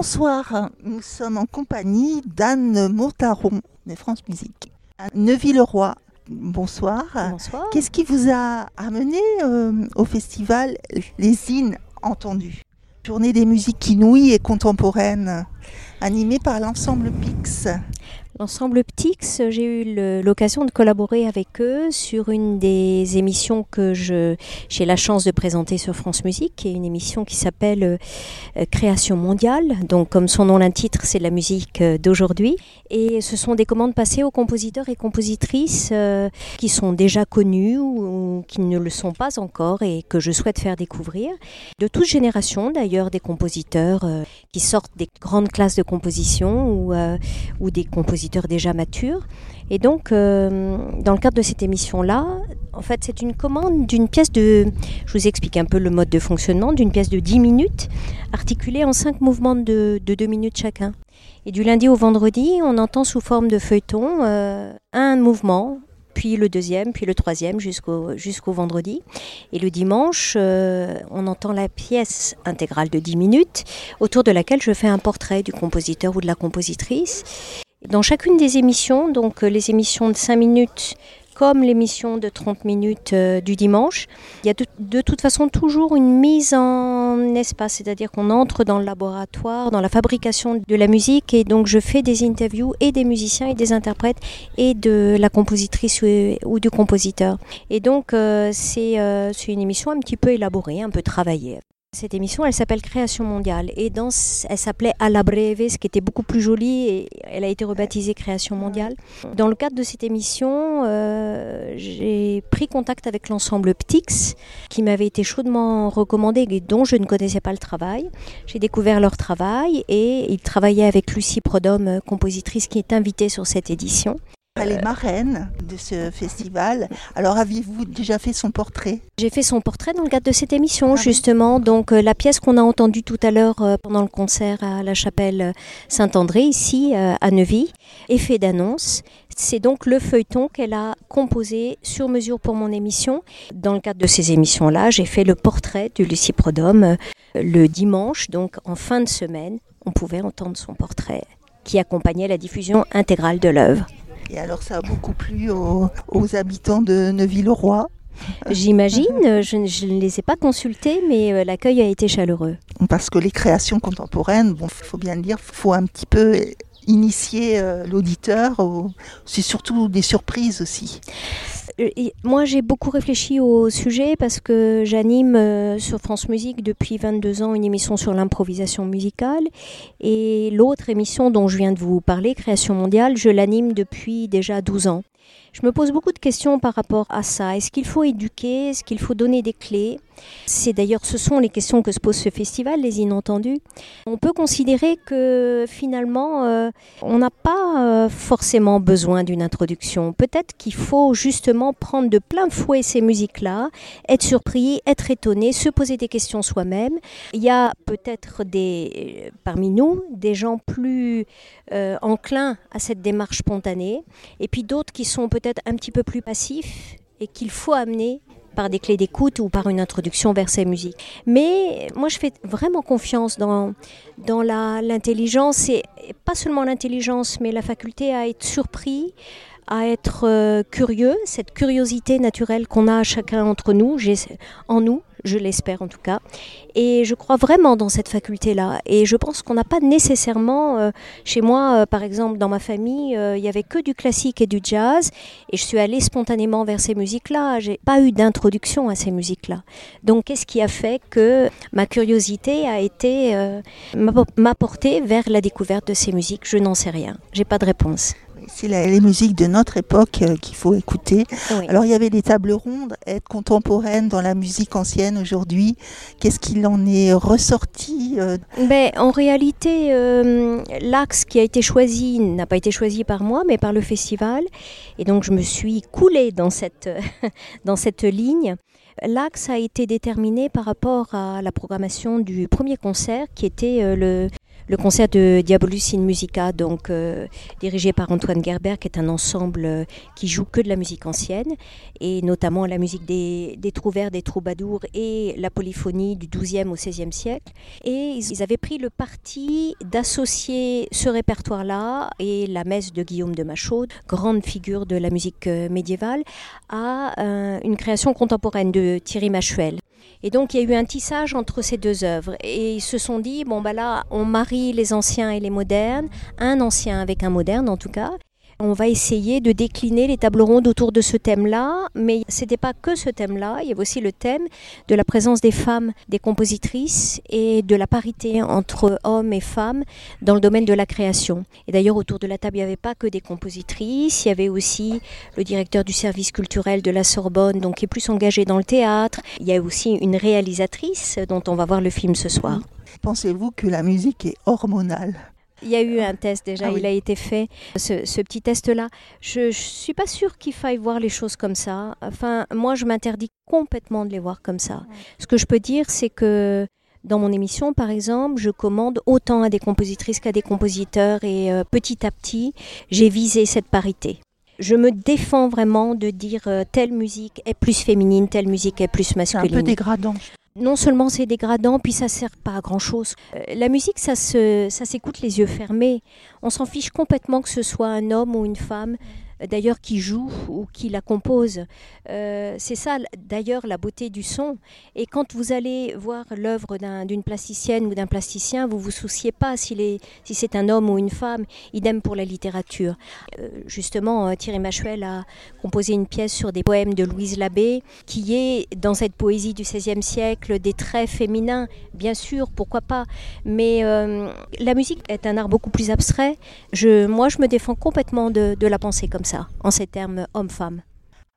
Bonsoir, nous sommes en compagnie d'Anne Montaron de France Musique. Neuville-le-Roi, bonsoir. Bonsoir. Qu'est-ce qui vous a amené euh, au festival Les Innes Entendues? Journée des musiques inouïes et contemporaines, animée par l'ensemble Pix. L'ensemble Ptix, j'ai eu l'occasion de collaborer avec eux sur une des émissions que j'ai la chance de présenter sur France Musique, qui est une émission qui s'appelle euh, Création mondiale. Donc, comme son nom l'indique, c'est la musique euh, d'aujourd'hui. Et ce sont des commandes passées aux compositeurs et compositrices euh, qui sont déjà connus ou, qui ne le sont pas encore et que je souhaite faire découvrir. De toute génération, d'ailleurs, des compositeurs qui sortent des grandes classes de composition ou des compositeurs déjà matures. Et donc, euh, dans le cadre de cette émission-là, en fait, c'est une commande d'une pièce de... Je vous explique un peu le mode de fonctionnement, d'une pièce de 10 minutes, articulée en 5 mouvements de, de 2 minutes chacun. Et du lundi au vendredi, on entend sous forme de feuilleton euh, un mouvement, puis le deuxième, puis le troisième jusqu'au jusqu'au vendredi. Et le dimanche, euh, on entend la pièce intégrale de 10 minutes, autour de laquelle je fais un portrait du compositeur ou de la compositrice. Dans chacune des émissions, donc euh, les émissions de 5 minutes comme l'émission de 30 minutes euh, du dimanche, il y a de, toute façon toujours une mise en espace, c'est-à-dire qu'on entre dans le laboratoire, dans la fabrication de la musique, et donc je fais des interviews et des musiciens et des interprètes et de la compositrice ou, du compositeur. Et donc euh, c'est euh, une émission un petit peu élaborée, un peu travaillée. Cette émission, elle s'appelle Création mondiale et dans, elle s'appelait À la breve, ce qui était beaucoup plus joli et elle a été rebaptisée Création mondiale. Dans le cadre de cette émission, euh, j'ai pris contact avec l'ensemble Ptix qui m'avait été chaudement recommandé et dont je ne connaissais pas le travail. J'ai découvert leur travail et ils travaillaient avec Lucie Prodhomme, compositrice qui est invitée sur cette édition. Elle est marraine de ce festival. Alors, aviez-vous déjà fait son portrait? J'ai fait son portrait dans le cadre de cette émission, Ah. justement. Donc, euh, la pièce qu'on a entendue tout à l'heure euh, pendant le concert à la chapelle Saint-André, ici, euh, à Neuvy, Effet d'annonce. C'est donc le feuilleton qu'elle a composé sur mesure pour mon émission. Dans le cadre de ces émissions-là, j'ai fait le portrait de Lucie Prodhomme euh, le dimanche, donc en fin de semaine. On pouvait entendre son portrait qui accompagnait la diffusion intégrale de l'œuvre. Et alors, ça a beaucoup plu aux, aux habitants de Neuville-le-Roi. J'imagine, euh, je, ne- je ne les ai pas consultés, mais euh, l'accueil a été chaleureux. Parce que les créations contemporaines, bon, faut bien le dire, faut un petit peu initier euh, l'auditeur. au- C'est surtout des surprises aussi. Euh, Moi, j'ai beaucoup réfléchi au sujet parce que j'anime euh, sur France Musique depuis 22 ans une émission sur l'improvisation musicale. Et l'autre émission dont je viens de vous parler, Création mondiale, je l'anime depuis déjà 12 ans. Je me pose beaucoup de questions par rapport à ça. Est-ce qu'il faut éduquer? Est-ce qu'il faut donner des clés? C'est d'ailleurs, ce sont les questions que se pose ce festival, les inentendus. On peut considérer que finalement, euh, on n'a pas euh, forcément besoin d'une introduction. Peut-être qu'il faut justement prendre de plein fouet ces musiques-là, être surpris, être étonné, se poser des questions soi-même. Il y a peut-être des, parmi nous des gens plus euh, enclins à cette démarche spontanée, et puis d'autres qui sont peut-être un petit peu plus passifs et qu'il faut amener par des clés d'écoute ou par une introduction vers ces musiques. Mais moi, je fais vraiment confiance dans, dans l'intelligence, et pas seulement l'intelligence, mais la faculté à être surpris, à être euh, curieux, cette curiosité naturelle qu'on a chacun entre nous, en nous, je l'espère en tout cas. Et je crois vraiment dans cette faculté-là. Et je pense qu'on n'a pas nécessairement, euh, chez moi, euh, par exemple, dans ma famille, euh, il y avait que du classique et du jazz. Et je suis allée spontanément vers ces musiques-là. J'ai pas eu d'introduction à ces musiques-là. Donc, qu'est-ce qui a fait que ma curiosité a été euh, m'a- m'a portée vers la découverte de ces musiques? Je n'en sais rien. J'ai pas de réponse. C'est les musiques de notre époque euh, qu'il faut écouter. Oui. Alors il y avait des tables rondes, être contemporaine dans la musique ancienne aujourd'hui. Qu'est-ce qu'il en est ressorti euh, Ben, en réalité, euh, l'axe qui a été choisi n'a pas été choisi par moi, mais par le festival. Et donc, je me suis coulée dans cette, dans cette ligne. L'axe a été déterminé par rapport à la programmation du premier concert, qui était le, le concert de Diabolus in Musica, donc euh, dirigé par Antoine Gerber, qui est un ensemble euh, qui joue que de la musique ancienne, et notamment la musique des, des trouvères, des troubadours et la polyphonie du XIIe au XVIe siècle. Et ils avaient pris le parti d'associer ce répertoire-là et la messe de Guillaume de Machaude, grande figure de la musique euh, médiévale, à une création contemporaine de Thierry Machuel. Et donc il y a eu un tissage entre ces deux œuvres. Et ils se sont dit, bon bah là, on marie les anciens et les modernes, un ancien avec un moderne en tout cas. On va essayer de décliner les tables rondes autour de ce thème-là, mais ce n'était pas que ce thème-là, il y avait aussi le thème de la présence des femmes, des compositrices et de la parité entre hommes et femmes dans le domaine de la création. Et d'ailleurs, autour de la table, il n'y avait pas que des compositrices, il y avait aussi le directeur du service culturel de la Sorbonne, donc qui est plus engagé dans le théâtre. Il y a aussi une réalisatrice dont on va voir le film ce soir. Pensez-vous que la musique est hormonale? Il y a eu un test déjà, Ah oui. il a été fait, ce, ce petit test-là. Je ne suis pas sûre qu'il faille voir les choses comme ça. Enfin, moi, je m'interdis complètement de les voir comme ça. Ce que je peux dire, c'est que dans mon émission, par exemple, je commande autant à des compositrices qu'à des compositeurs et euh, petit à petit, j'ai visé cette parité. Je me défends vraiment de dire euh, telle musique est plus féminine, telle musique est plus C'est un masculine peu dégradant. Non seulement c'est dégradant, puis ça sert pas à grand chose. la musique, ça ça s'écoute les yeux fermés. On s'en fiche complètement que ce soit un homme ou une femme, euh, d'ailleurs qui joue ou qui la compose. Euh, c'est ça, d'ailleurs, la beauté du son. Et quand vous allez voir l'œuvre d'un- d'une plasticienne ou d'un plasticien, vous vous souciez pas si c'est un homme ou une femme. Idem pour la littérature. Euh, justement, euh, Thierry Machuel a composé une pièce sur des poèmes de Louise Labbé, qui est dans cette poésie du XVIe siècle des traits féminins, bien sûr, pourquoi pas. Mais la musique est un art beaucoup plus abstrait. Moi, je me défends complètement de, de la penser comme ça, en ces termes homme-femme.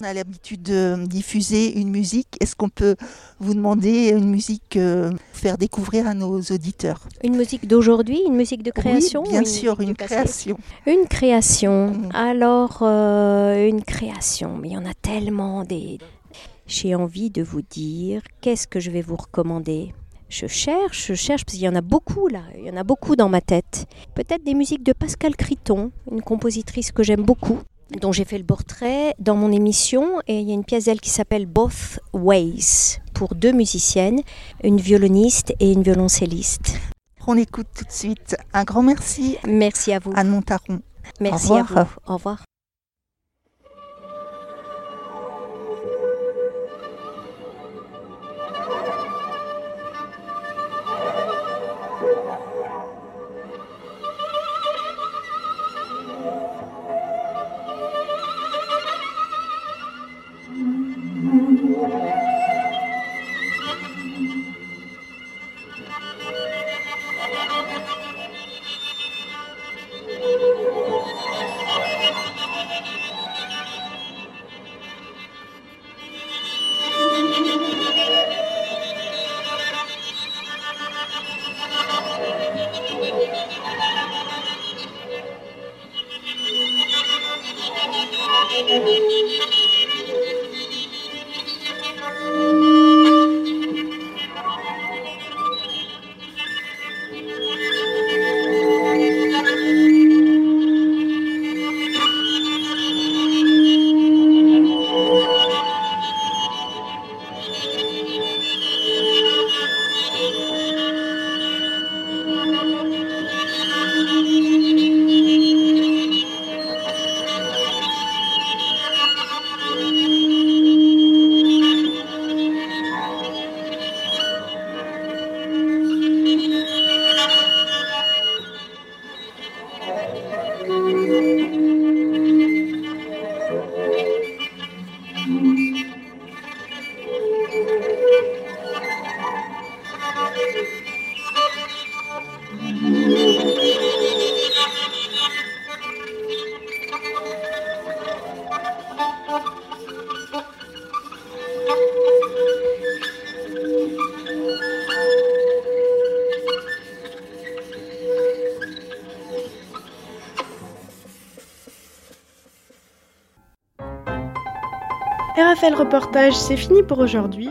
On a l'habitude de diffuser une musique. Est-ce qu'on peut vous demander une musique euh, faire découvrir à nos auditeurs? Une musique d'aujourd'hui, une musique de création Oui, bien une sûr, une création. Une création. Mm. Alors, euh, une création, mais il y en a tellement des. J'ai envie de vous dire, qu'est-ce que je vais vous recommander? Je cherche, je cherche, parce qu'il y en a beaucoup là, il y en a beaucoup dans ma tête. Peut-être des musiques de Pascal Criton, une compositrice que j'aime beaucoup, dont j'ai fait le portrait dans mon émission, et il y a une pièce d'elle qui s'appelle Both Ways, pour deux musiciennes, une violoniste et une violoncelliste. On écoute tout de suite. Un grand merci Merci à vous. Anne Montaron. Merci au à vous. Au revoir. RFL Reportage, c'est fini pour aujourd'hui.